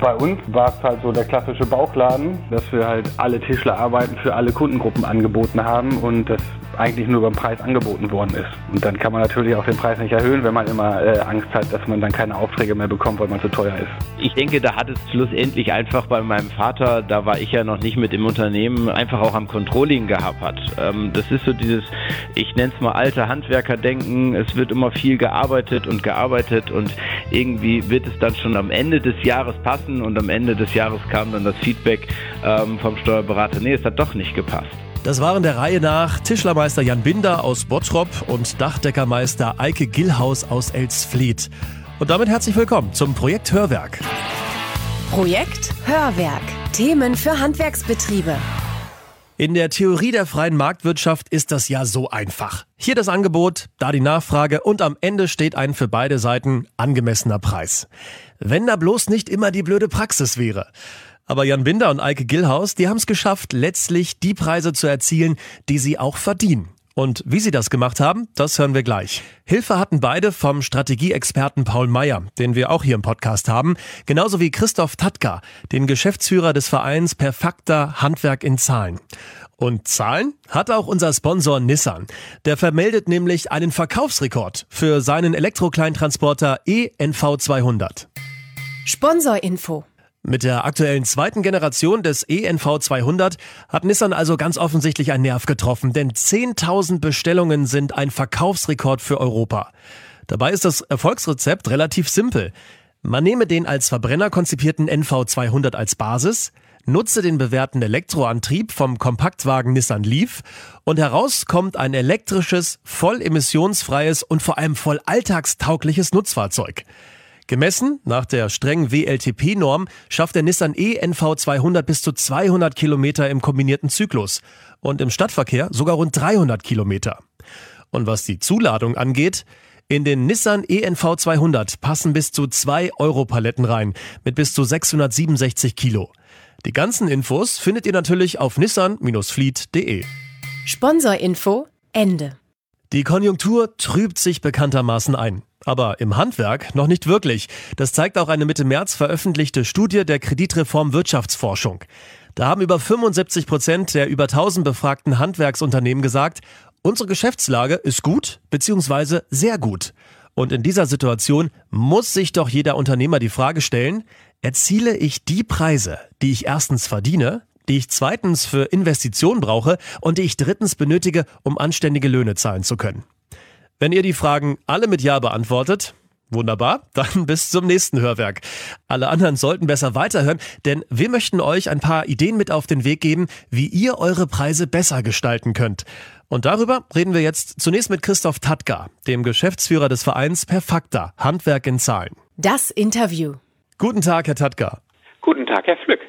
Bei uns war es halt so der klassische Bauchladen, dass wir halt alle Tischlerarbeiten für alle Kundengruppen angeboten haben und das eigentlich nur beim Preis angeboten worden ist. Und dann kann man natürlich auch den Preis nicht erhöhen, wenn man immer äh, Angst hat, dass man dann keine Aufträge mehr bekommt, weil man zu teuer ist. Ich denke, da hat es schlussendlich einfach bei meinem Vater, da war ich ja noch nicht mit im Unternehmen, einfach auch am Controlling gehapert. Ähm, das ist so dieses, ich nenne es mal alte Handwerkerdenken, es wird immer viel gearbeitet und gearbeitet und irgendwie wird es dann schon am Ende des Jahres passen und am Ende des Jahres kam dann das Feedback ähm, vom Steuerberater, nee, es hat doch nicht gepasst. Das waren der Reihe nach Tischlermeister Jan Binder aus Bottrop und Dachdeckermeister Eike Gillhaus aus Elsfleth. Und damit herzlich willkommen zum Projekt Hörwerk. Projekt Hörwerk. Themen für Handwerksbetriebe. In der Theorie der freien Marktwirtschaft ist das ja so einfach. Hier das Angebot, da die Nachfrage und am Ende steht ein für beide Seiten angemessener Preis. Wenn da bloß nicht immer die blöde Praxis wäre. Aber Jan Binder und Eike Gillhaus, die haben es geschafft, letztlich die Preise zu erzielen, die sie auch verdienen. Und wie sie das gemacht haben, das hören wir gleich. Hilfe hatten beide vom Strategieexperten Paul Meyer, den wir auch hier im Podcast haben, genauso wie Christoph Tatka, den Geschäftsführer des Vereins Perfakter Handwerk in Zahlen. Und Zahlen hat auch unser Sponsor Nissan. Der vermeldet nämlich einen Verkaufsrekord für seinen Elektrokleintransporter ENV 200. Sponsorinfo mit der aktuellen zweiten Generation des ENV 200 hat Nissan also ganz offensichtlich einen Nerv getroffen, denn 10.000 Bestellungen sind ein Verkaufsrekord für Europa. Dabei ist das Erfolgsrezept relativ simpel. Man nehme den als Verbrenner konzipierten NV 200 als Basis, nutze den bewährten Elektroantrieb vom Kompaktwagen Nissan Leaf und heraus kommt ein elektrisches, voll emissionsfreies und vor allem voll alltagstaugliches Nutzfahrzeug. Gemessen nach der strengen WLTP-Norm schafft der Nissan e-NV 200 bis zu 200 Kilometer im kombinierten Zyklus und im Stadtverkehr sogar rund 300 Kilometer. Und was die Zuladung angeht, in den Nissan e-NV 200 passen bis zu zwei Europaletten rein mit bis zu 667 Kilo. Die ganzen Infos findet ihr natürlich auf nissan-fleet.de. Sponsorinfo Ende. Die Konjunktur trübt sich bekanntermaßen ein. Aber im Handwerk noch nicht wirklich. Das zeigt auch eine Mitte März veröffentlichte Studie der Kreditreform Wirtschaftsforschung. Da haben über 75 Prozent der über 1000 befragten Handwerksunternehmen gesagt, unsere Geschäftslage ist gut bzw. sehr gut. Und in dieser Situation muss sich doch jeder Unternehmer die Frage stellen, erziele ich die Preise, die ich erstens verdiene, die ich zweitens für Investitionen brauche und die ich drittens benötige, um anständige Löhne zahlen zu können. Wenn ihr die Fragen alle mit Ja beantwortet, Wunderbar, dann bis zum nächsten Hörwerk. Alle anderen sollten besser weiterhören, denn wir möchten euch ein paar Ideen mit auf den Weg geben, wie ihr eure Preise besser gestalten könnt. Und darüber reden wir jetzt zunächst mit Christoph Tatka, dem Geschäftsführer des Vereins Perfakta, Handwerk in Zahlen. Das Interview. Guten Tag, Herr Tatka. Guten Tag, Herr Flück.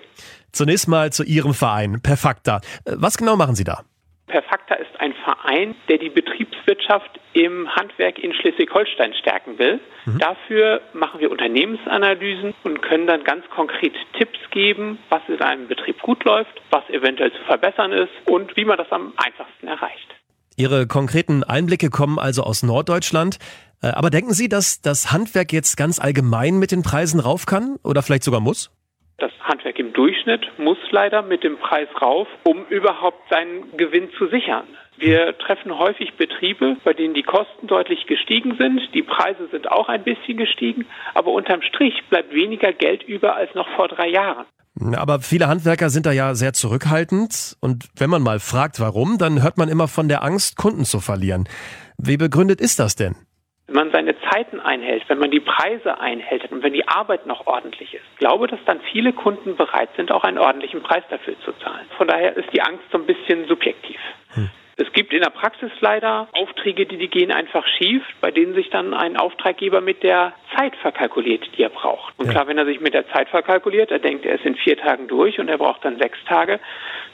Zunächst mal zu Ihrem Verein, Perfakta. Was genau machen Sie da? Perfakta ist ein Verein, der die Betriebswirtschaft im Handwerk in Schleswig-Holstein stärken will. Mhm. Dafür machen wir Unternehmensanalysen und können dann ganz konkret Tipps geben, was in einem Betrieb gut läuft, was eventuell zu verbessern ist und wie man das am einfachsten erreicht. Ihre konkreten Einblicke kommen also aus Norddeutschland. Äh, aber denken Sie, dass das Handwerk jetzt ganz allgemein mit den Preisen rauf kann oder vielleicht sogar muss? Das Handwerk im Durchschnitt muss leider mit dem Preis rauf, um überhaupt seinen Gewinn zu sichern. Wir treffen häufig Betriebe, bei denen die Kosten deutlich gestiegen sind, die Preise sind auch ein bisschen gestiegen, aber unterm Strich bleibt weniger Geld über als noch vor drei Jahren. Aber viele Handwerker sind da ja sehr zurückhaltend und wenn man mal fragt, warum, dann hört man immer von der Angst, Kunden zu verlieren. Wie begründet ist das denn? Wenn man seine Zeiten einhält, wenn man die Preise einhält und wenn die Arbeit noch ordentlich ist, glaube, dass dann viele Kunden bereit sind, auch einen ordentlichen Preis dafür zu zahlen. Von daher ist die Angst so ein bisschen subjektiv. Hm. Es gibt in der Praxis leider Aufträge, die, die gehen einfach schief, bei denen sich dann ein Auftraggeber mit der Zeit verkalkuliert, die er braucht. Und klar, wenn er sich mit der Zeit verkalkuliert, er denkt, er ist in vier Tagen durch und er braucht dann sechs Tage,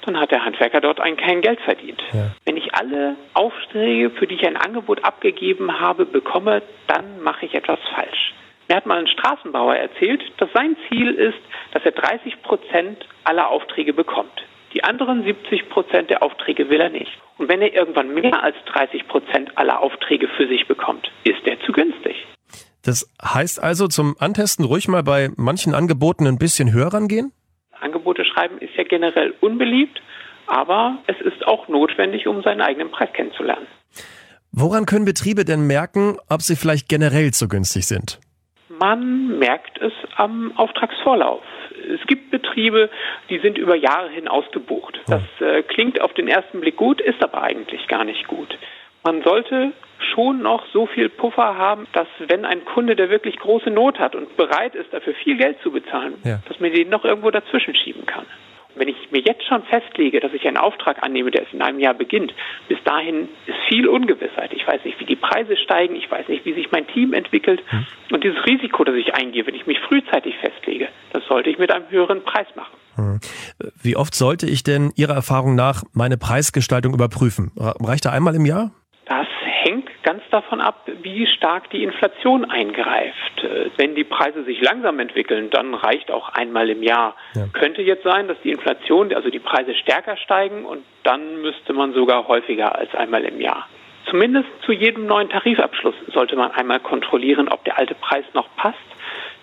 dann hat der Handwerker dort ein kein Geld verdient. Ja. Wenn ich alle Aufträge, für die ich ein Angebot abgegeben habe, bekomme, dann mache ich etwas falsch. Mir hat mal ein Straßenbauer erzählt, dass sein Ziel ist, dass er 30 Prozent aller Aufträge bekommt. Die anderen 70 Prozent der Aufträge will er nicht. Und wenn er irgendwann mehr als 30 Prozent aller Aufträge für sich bekommt, ist er zu günstig. Das heißt also, zum Antesten ruhig mal bei manchen Angeboten ein bisschen höher rangehen? Angebote schreiben ist ja generell unbeliebt, aber es ist auch notwendig, um seinen eigenen Preis kennenzulernen. Woran können Betriebe denn merken, ob sie vielleicht generell zu günstig sind? Man merkt es am Auftragsvorlauf. Es gibt Betriebe, die sind über Jahre hin ausgebucht. Das äh, klingt auf den ersten Blick gut, ist aber eigentlich gar nicht gut. Man sollte schon noch so viel Puffer haben, dass wenn ein Kunde, der wirklich große Not hat und bereit ist, dafür viel Geld zu bezahlen, ja. dass man den noch irgendwo dazwischen schieben kann. Wenn ich mir jetzt schon festlege, dass ich einen Auftrag annehme, der in einem Jahr beginnt, bis dahin ist viel Ungewissheit. Ich weiß nicht, wie die Preise steigen, ich weiß nicht, wie sich mein Team entwickelt. Hm. Und dieses Risiko, das ich eingehe, wenn ich mich frühzeitig festlege, das sollte ich mit einem höheren Preis machen. Hm. Wie oft sollte ich denn Ihrer Erfahrung nach meine Preisgestaltung überprüfen? Reicht da einmal im Jahr? Ganz davon ab, wie stark die Inflation eingreift. Äh, wenn die Preise sich langsam entwickeln, dann reicht auch einmal im Jahr. Ja. Könnte jetzt sein, dass die Inflation, also die Preise stärker steigen und dann müsste man sogar häufiger als einmal im Jahr. Zumindest zu jedem neuen Tarifabschluss sollte man einmal kontrollieren, ob der alte Preis noch passt.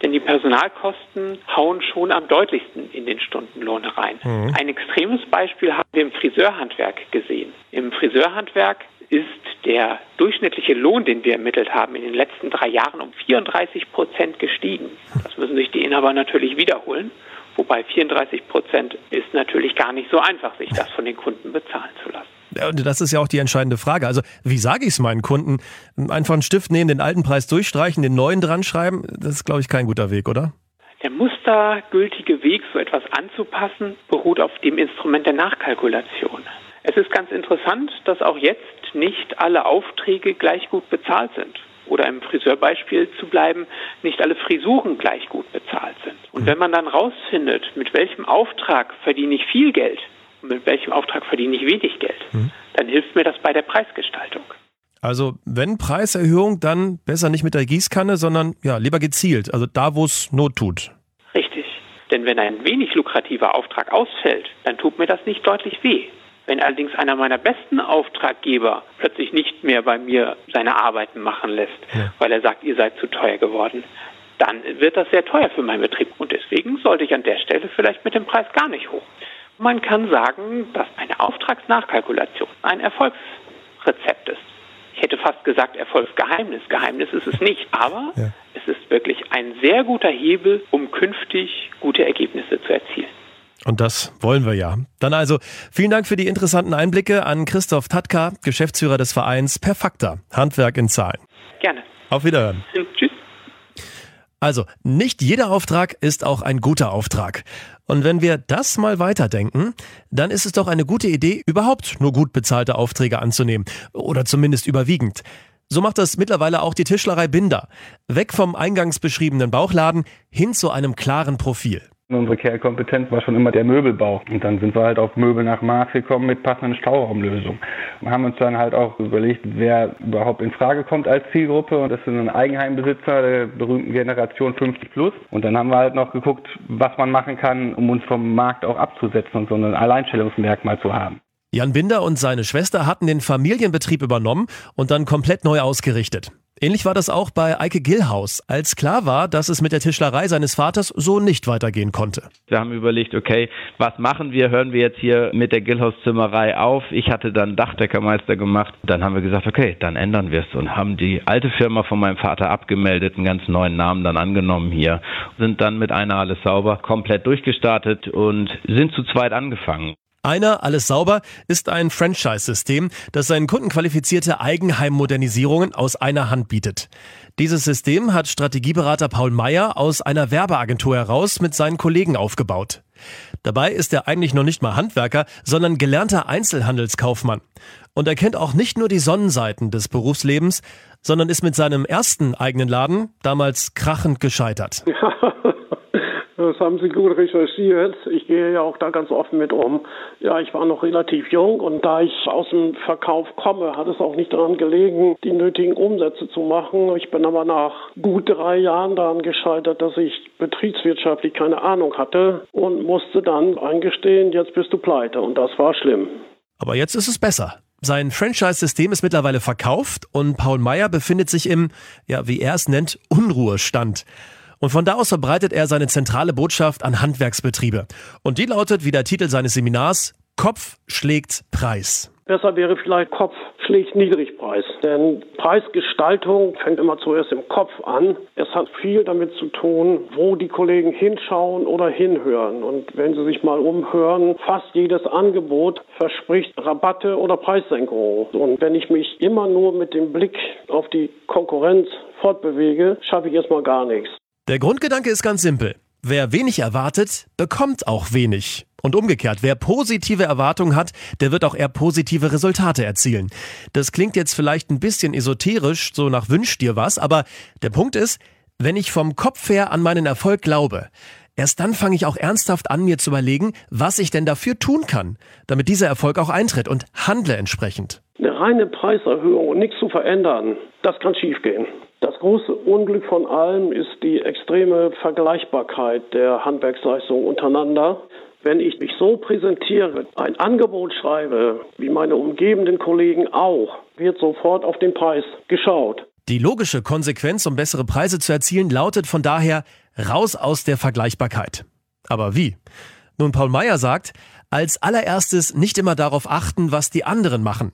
Denn die Personalkosten hauen schon am deutlichsten in den Stundenlohn rein. Mhm. Ein extremes Beispiel haben wir im Friseurhandwerk gesehen. Im Friseurhandwerk ist der durchschnittliche Lohn, den wir ermittelt haben, in den letzten drei Jahren um 34 Prozent gestiegen. Das müssen sich die Inhaber natürlich wiederholen. Wobei 34 Prozent ist natürlich gar nicht so einfach, sich das von den Kunden bezahlen zu lassen. Und das ist ja auch die entscheidende Frage. Also, wie sage ich es meinen Kunden? Einfach einen Stift nehmen, den alten Preis durchstreichen, den neuen dran schreiben? Das ist, glaube ich, kein guter Weg, oder? Der mustergültige Weg, so etwas anzupassen, beruht auf dem Instrument der Nachkalkulation. Es ist ganz interessant, dass auch jetzt nicht alle Aufträge gleich gut bezahlt sind. Oder im Friseurbeispiel zu bleiben, nicht alle Frisuren gleich gut bezahlt sind. Und wenn man dann rausfindet, mit welchem Auftrag verdiene ich viel Geld und mit welchem Auftrag verdiene ich wenig Geld, mhm. dann hilft mir das bei der Preisgestaltung. Also wenn Preiserhöhung, dann besser nicht mit der Gießkanne, sondern ja, lieber gezielt, also da, wo es Not tut. Richtig. Denn wenn ein wenig lukrativer Auftrag ausfällt, dann tut mir das nicht deutlich weh. Wenn allerdings einer meiner besten Auftraggeber plötzlich nicht mehr bei mir seine Arbeiten machen lässt, ja. weil er sagt, ihr seid zu teuer geworden, dann wird das sehr teuer für meinen Betrieb. Und deswegen sollte ich an der Stelle vielleicht mit dem Preis gar nicht hoch. Man kann sagen, dass eine Auftragsnachkalkulation ein Erfolgsrezept ist. Ich hätte fast gesagt Erfolgsgeheimnis. Geheimnis ist es nicht, aber ja. es ist wirklich ein sehr guter Hebel, um künftig gute Ergebnisse zu erzielen. Und das wollen wir ja. Dann also vielen Dank für die interessanten Einblicke an Christoph Tatka, Geschäftsführer des Vereins Perfakta, Handwerk in Zahlen. Gerne. Auf Wiederhören. Tschüss. Also, nicht jeder Auftrag ist auch ein guter Auftrag. Und wenn wir das mal weiterdenken, dann ist es doch eine gute Idee, überhaupt nur gut bezahlte Aufträge anzunehmen. Oder zumindest überwiegend. So macht das mittlerweile auch die Tischlerei Binder. Weg vom eingangs beschriebenen Bauchladen hin zu einem klaren Profil. Unsere Kernkompetenz war schon immer der Möbelbau. Und dann sind wir halt auf Möbel nach Maß gekommen mit passenden Stauraumlösungen. Und haben uns dann halt auch überlegt, wer überhaupt in Frage kommt als Zielgruppe. Und das sind ein Eigenheimbesitzer der berühmten Generation 50 plus. Und dann haben wir halt noch geguckt, was man machen kann, um uns vom Markt auch abzusetzen und so ein Alleinstellungsmerkmal zu haben. Jan Binder und seine Schwester hatten den Familienbetrieb übernommen und dann komplett neu ausgerichtet. Ähnlich war das auch bei Eike Gillhaus, als klar war, dass es mit der Tischlerei seines Vaters so nicht weitergehen konnte. Wir haben überlegt, okay, was machen wir? Hören wir jetzt hier mit der Gillhaus-Zimmerei auf? Ich hatte dann Dachdeckermeister gemacht. Dann haben wir gesagt, okay, dann ändern wir es und haben die alte Firma von meinem Vater abgemeldet, einen ganz neuen Namen dann angenommen hier, sind dann mit einer alles sauber komplett durchgestartet und sind zu zweit angefangen. Einer, alles sauber, ist ein Franchise-System, das seinen Kunden qualifizierte Eigenheimmodernisierungen aus einer Hand bietet. Dieses System hat Strategieberater Paul Meyer aus einer Werbeagentur heraus mit seinen Kollegen aufgebaut. Dabei ist er eigentlich noch nicht mal Handwerker, sondern gelernter Einzelhandelskaufmann. Und er kennt auch nicht nur die Sonnenseiten des Berufslebens, sondern ist mit seinem ersten eigenen Laden damals krachend gescheitert. Das haben Sie gut recherchiert. Ich gehe ja auch da ganz offen mit um. Ja, ich war noch relativ jung und da ich aus dem Verkauf komme, hat es auch nicht daran gelegen, die nötigen Umsätze zu machen. Ich bin aber nach gut drei Jahren daran gescheitert, dass ich betriebswirtschaftlich keine Ahnung hatte und musste dann eingestehen, jetzt bist du pleite und das war schlimm. Aber jetzt ist es besser. Sein Franchise-System ist mittlerweile verkauft und Paul Meyer befindet sich im, ja, wie er es nennt, Unruhestand. Und von da aus verbreitet er seine zentrale Botschaft an Handwerksbetriebe. Und die lautet, wie der Titel seines Seminars, Kopf schlägt Preis. Besser wäre vielleicht Kopf schlägt Niedrigpreis. Denn Preisgestaltung fängt immer zuerst im Kopf an. Es hat viel damit zu tun, wo die Kollegen hinschauen oder hinhören. Und wenn Sie sich mal umhören, fast jedes Angebot verspricht Rabatte oder Preissenkungen. Und wenn ich mich immer nur mit dem Blick auf die Konkurrenz fortbewege, schaffe ich erstmal gar nichts. Der Grundgedanke ist ganz simpel. Wer wenig erwartet, bekommt auch wenig. Und umgekehrt, wer positive Erwartungen hat, der wird auch eher positive Resultate erzielen. Das klingt jetzt vielleicht ein bisschen esoterisch, so nach wünsch dir was, aber der Punkt ist, wenn ich vom Kopf her an meinen Erfolg glaube, erst dann fange ich auch ernsthaft an, mir zu überlegen, was ich denn dafür tun kann, damit dieser Erfolg auch eintritt und handle entsprechend. Eine reine Preiserhöhung und nichts zu verändern, das kann schiefgehen. Das große Unglück von allem ist die extreme Vergleichbarkeit der Handwerksleistungen untereinander. Wenn ich mich so präsentiere, ein Angebot schreibe, wie meine umgebenden Kollegen auch, wird sofort auf den Preis geschaut. Die logische Konsequenz, um bessere Preise zu erzielen, lautet von daher raus aus der Vergleichbarkeit. Aber wie? Nun, Paul Meyer sagt, als allererstes nicht immer darauf achten, was die anderen machen,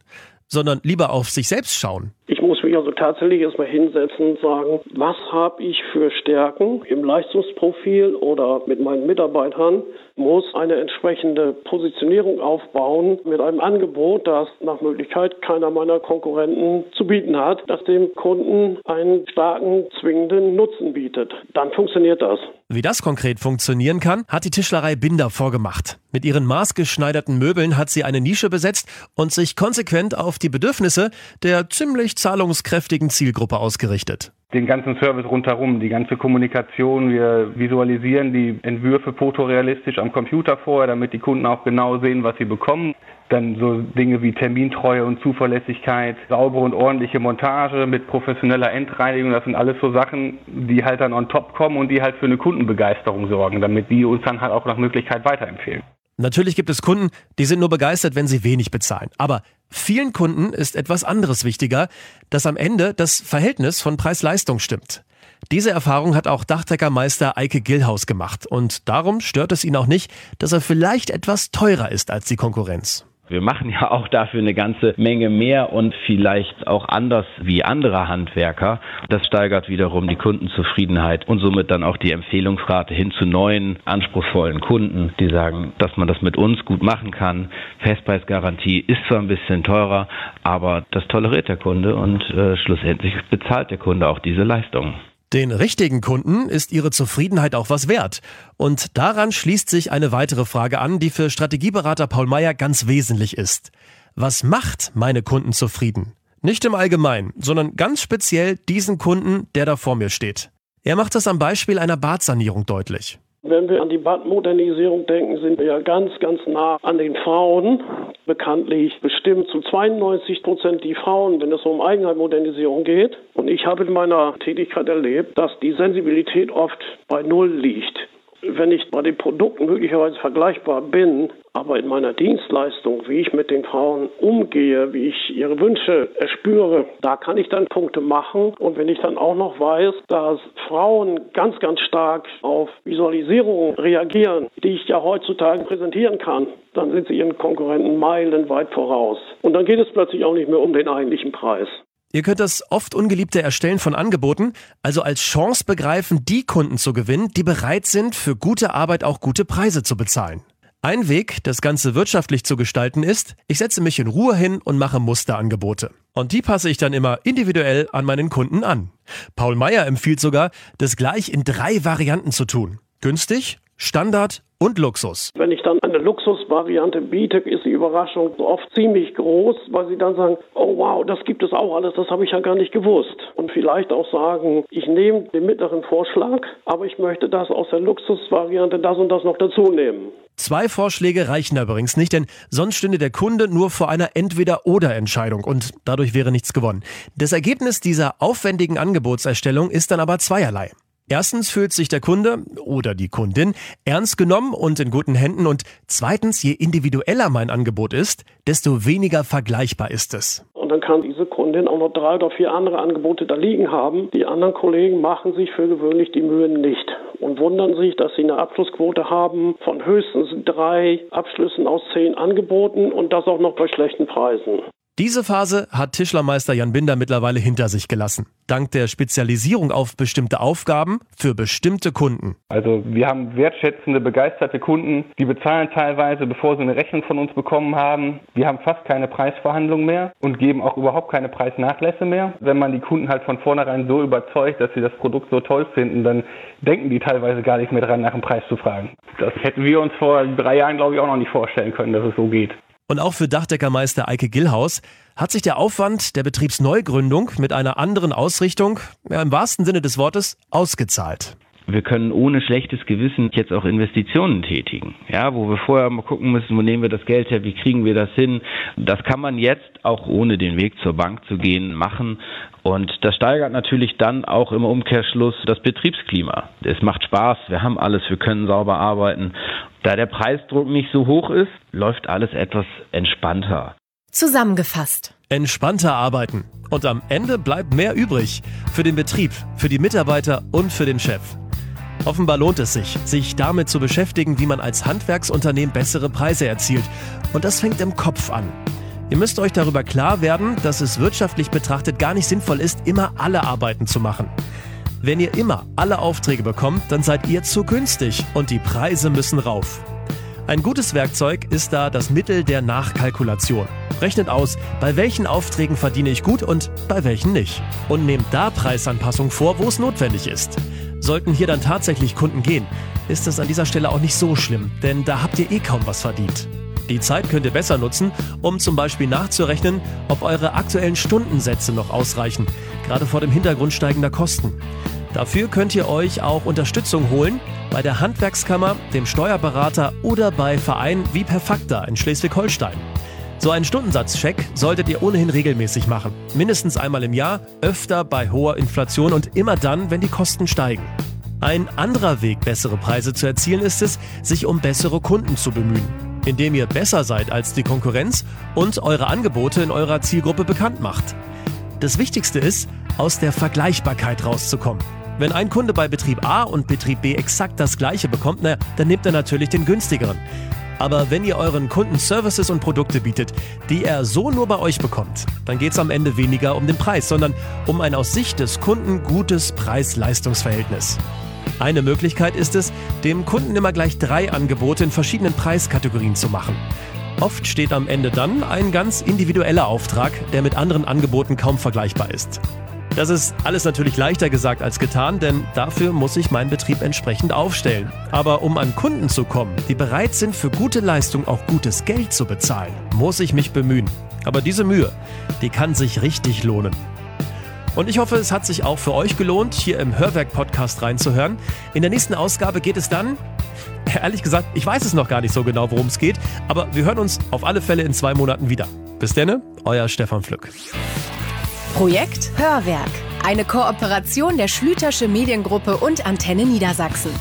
sondern lieber auf sich selbst schauen. Ich muss mich also tatsächlich erstmal hinsetzen und sagen, was habe ich für Stärken im Leistungsprofil oder mit meinen Mitarbeitern, muss eine entsprechende Positionierung aufbauen mit einem Angebot, das nach Möglichkeit keiner meiner Konkurrenten zu bieten hat, das dem Kunden einen starken, zwingenden Nutzen bietet. Dann funktioniert das. Wie das konkret funktionieren kann, hat die Tischlerei Binder vorgemacht. Mit ihren maßgeschneiderten Möbeln hat sie eine Nische besetzt und sich konsequent auf die Bedürfnisse der ziemlich zahlungskräftigen Zielgruppe ausgerichtet den ganzen Service rundherum, die ganze Kommunikation. Wir visualisieren die Entwürfe fotorealistisch am Computer vorher, damit die Kunden auch genau sehen, was sie bekommen. Dann so Dinge wie Termintreue und Zuverlässigkeit, saubere und ordentliche Montage mit professioneller Endreinigung. Das sind alles so Sachen, die halt dann on top kommen und die halt für eine Kundenbegeisterung sorgen, damit die uns dann halt auch nach Möglichkeit weiterempfehlen. Natürlich gibt es Kunden, die sind nur begeistert, wenn sie wenig bezahlen. Aber vielen Kunden ist etwas anderes wichtiger, dass am Ende das Verhältnis von Preis-Leistung stimmt. Diese Erfahrung hat auch Dachdeckermeister Eike Gillhaus gemacht und darum stört es ihn auch nicht, dass er vielleicht etwas teurer ist als die Konkurrenz. Wir machen ja auch dafür eine ganze Menge mehr und vielleicht auch anders wie andere Handwerker. Das steigert wiederum die Kundenzufriedenheit und somit dann auch die Empfehlungsrate hin zu neuen, anspruchsvollen Kunden, die sagen, dass man das mit uns gut machen kann. Festpreisgarantie ist zwar ein bisschen teurer, aber das toleriert der Kunde und äh, schlussendlich bezahlt der Kunde auch diese Leistungen. Den richtigen Kunden ist ihre Zufriedenheit auch was wert. Und daran schließt sich eine weitere Frage an, die für Strategieberater Paul Meyer ganz wesentlich ist. Was macht meine Kunden zufrieden? Nicht im Allgemeinen, sondern ganz speziell diesen Kunden, der da vor mir steht. Er macht das am Beispiel einer Badsanierung deutlich. Wenn wir an die Badmodernisierung denken, sind wir ja ganz, ganz nah an den Frauen. Bekanntlich bestimmt zu 92 Prozent die Frauen, wenn es um Eigenheimmodernisierung geht. Und ich habe in meiner Tätigkeit erlebt, dass die Sensibilität oft bei Null liegt wenn ich bei den Produkten möglicherweise vergleichbar bin, aber in meiner Dienstleistung, wie ich mit den Frauen umgehe, wie ich ihre Wünsche erspüre, da kann ich dann Punkte machen. Und wenn ich dann auch noch weiß, dass Frauen ganz, ganz stark auf Visualisierungen reagieren, die ich ja heutzutage präsentieren kann, dann sind sie ihren Konkurrenten meilenweit voraus. Und dann geht es plötzlich auch nicht mehr um den eigentlichen Preis. Ihr könnt das oft ungeliebte Erstellen von Angeboten also als Chance begreifen, die Kunden zu gewinnen, die bereit sind, für gute Arbeit auch gute Preise zu bezahlen. Ein Weg, das Ganze wirtschaftlich zu gestalten, ist, ich setze mich in Ruhe hin und mache Musterangebote. Und die passe ich dann immer individuell an meinen Kunden an. Paul Meyer empfiehlt sogar, das gleich in drei Varianten zu tun. Günstig, Standard und Luxus. Wenn ich dann eine Luxusvariante biete, ist die Überraschung oft ziemlich groß, weil sie dann sagen, oh wow, das gibt es auch alles, das habe ich ja gar nicht gewusst. Und vielleicht auch sagen, ich nehme den mittleren Vorschlag, aber ich möchte das aus der Luxusvariante das und das noch dazu nehmen. Zwei Vorschläge reichen übrigens nicht, denn sonst stünde der Kunde nur vor einer Entweder-Oder-Entscheidung und dadurch wäre nichts gewonnen. Das Ergebnis dieser aufwendigen Angebotserstellung ist dann aber zweierlei. Erstens fühlt sich der Kunde oder die Kundin ernst genommen und in guten Händen und zweitens, je individueller mein Angebot ist, desto weniger vergleichbar ist es. Und dann kann diese Kundin auch noch drei oder vier andere Angebote da liegen haben. Die anderen Kollegen machen sich für gewöhnlich die Mühen nicht und wundern sich, dass sie eine Abschlussquote haben von höchstens drei Abschlüssen aus zehn Angeboten und das auch noch bei schlechten Preisen. Diese Phase hat Tischlermeister Jan Binder mittlerweile hinter sich gelassen. Dank der Spezialisierung auf bestimmte Aufgaben für bestimmte Kunden. Also wir haben wertschätzende, begeisterte Kunden, die bezahlen teilweise, bevor sie eine Rechnung von uns bekommen haben. Wir haben fast keine Preisverhandlungen mehr und geben auch überhaupt keine Preisnachlässe mehr. Wenn man die Kunden halt von vornherein so überzeugt, dass sie das Produkt so toll finden, dann denken die teilweise gar nicht mehr dran, nach dem Preis zu fragen. Das hätten wir uns vor drei Jahren, glaube ich, auch noch nicht vorstellen können, dass es so geht. Und auch für Dachdeckermeister Eike Gillhaus hat sich der Aufwand der Betriebsneugründung mit einer anderen Ausrichtung, ja, im wahrsten Sinne des Wortes, ausgezahlt wir können ohne schlechtes Gewissen jetzt auch Investitionen tätigen. Ja, wo wir vorher mal gucken müssen, wo nehmen wir das Geld her, wie kriegen wir das hin. Das kann man jetzt auch ohne den Weg zur Bank zu gehen machen. Und das steigert natürlich dann auch im Umkehrschluss das Betriebsklima. Es macht Spaß, wir haben alles, wir können sauber arbeiten. Da der Preisdruck nicht so hoch ist, läuft alles etwas entspannter. Zusammengefasst. Entspannter arbeiten. Und am Ende bleibt mehr übrig. Für den Betrieb, für die Mitarbeiter und für den Chef. Offenbar lohnt es sich, sich damit zu beschäftigen, wie man als Handwerksunternehmen bessere Preise erzielt. Und das fängt im Kopf an. Ihr müsst euch darüber klar werden, dass es wirtschaftlich betrachtet gar nicht sinnvoll ist, immer alle Arbeiten zu machen. Wenn ihr immer alle Aufträge bekommt, dann seid ihr zu günstig und die Preise müssen rauf. Ein gutes Werkzeug ist da das Mittel der Nachkalkulation. Rechnet aus, bei welchen Aufträgen verdiene ich gut und bei welchen nicht. Und nehmt da Preisanpassungen vor, wo es notwendig ist. Sollten hier dann tatsächlich Kunden gehen, ist es an dieser Stelle auch nicht so schlimm, denn da habt ihr eh kaum was verdient. Die Zeit könnt ihr besser nutzen, um zum Beispiel nachzurechnen, ob eure aktuellen Stundensätze noch ausreichen, gerade vor dem Hintergrund steigender Kosten. Dafür könnt ihr euch auch Unterstützung holen bei der Handwerkskammer, dem Steuerberater oder bei Vereinen wie Perfakta in Schleswig-Holstein. So einen Stundensatzcheck solltet ihr ohnehin regelmäßig machen. Mindestens einmal im Jahr, öfter bei hoher Inflation und immer dann, wenn die Kosten steigen. Ein anderer Weg, bessere Preise zu erzielen, ist es, sich um bessere Kunden zu bemühen, indem ihr besser seid als die Konkurrenz und eure Angebote in eurer Zielgruppe bekannt macht. Das Wichtigste ist, aus der Vergleichbarkeit rauszukommen. Wenn ein Kunde bei Betrieb A und Betrieb B exakt das gleiche bekommt, na, dann nimmt er natürlich den günstigeren. Aber wenn ihr euren Kunden Services und Produkte bietet, die er so nur bei euch bekommt, dann geht es am Ende weniger um den Preis, sondern um ein aus Sicht des Kunden gutes Preis-Leistungs-Verhältnis. Eine Möglichkeit ist es, dem Kunden immer gleich drei Angebote in verschiedenen Preiskategorien zu machen. Oft steht am Ende dann ein ganz individueller Auftrag, der mit anderen Angeboten kaum vergleichbar ist. Das ist alles natürlich leichter gesagt als getan, denn dafür muss ich meinen Betrieb entsprechend aufstellen. Aber um an Kunden zu kommen, die bereit sind, für gute Leistung auch gutes Geld zu bezahlen, muss ich mich bemühen. Aber diese Mühe, die kann sich richtig lohnen. Und ich hoffe, es hat sich auch für euch gelohnt, hier im Hörwerk-Podcast reinzuhören. In der nächsten Ausgabe geht es dann, ehrlich gesagt, ich weiß es noch gar nicht so genau, worum es geht, aber wir hören uns auf alle Fälle in zwei Monaten wieder. Bis denne, euer Stefan Pflück. Projekt Hörwerk. Eine Kooperation der Schlütersche Mediengruppe und Antenne Niedersachsen.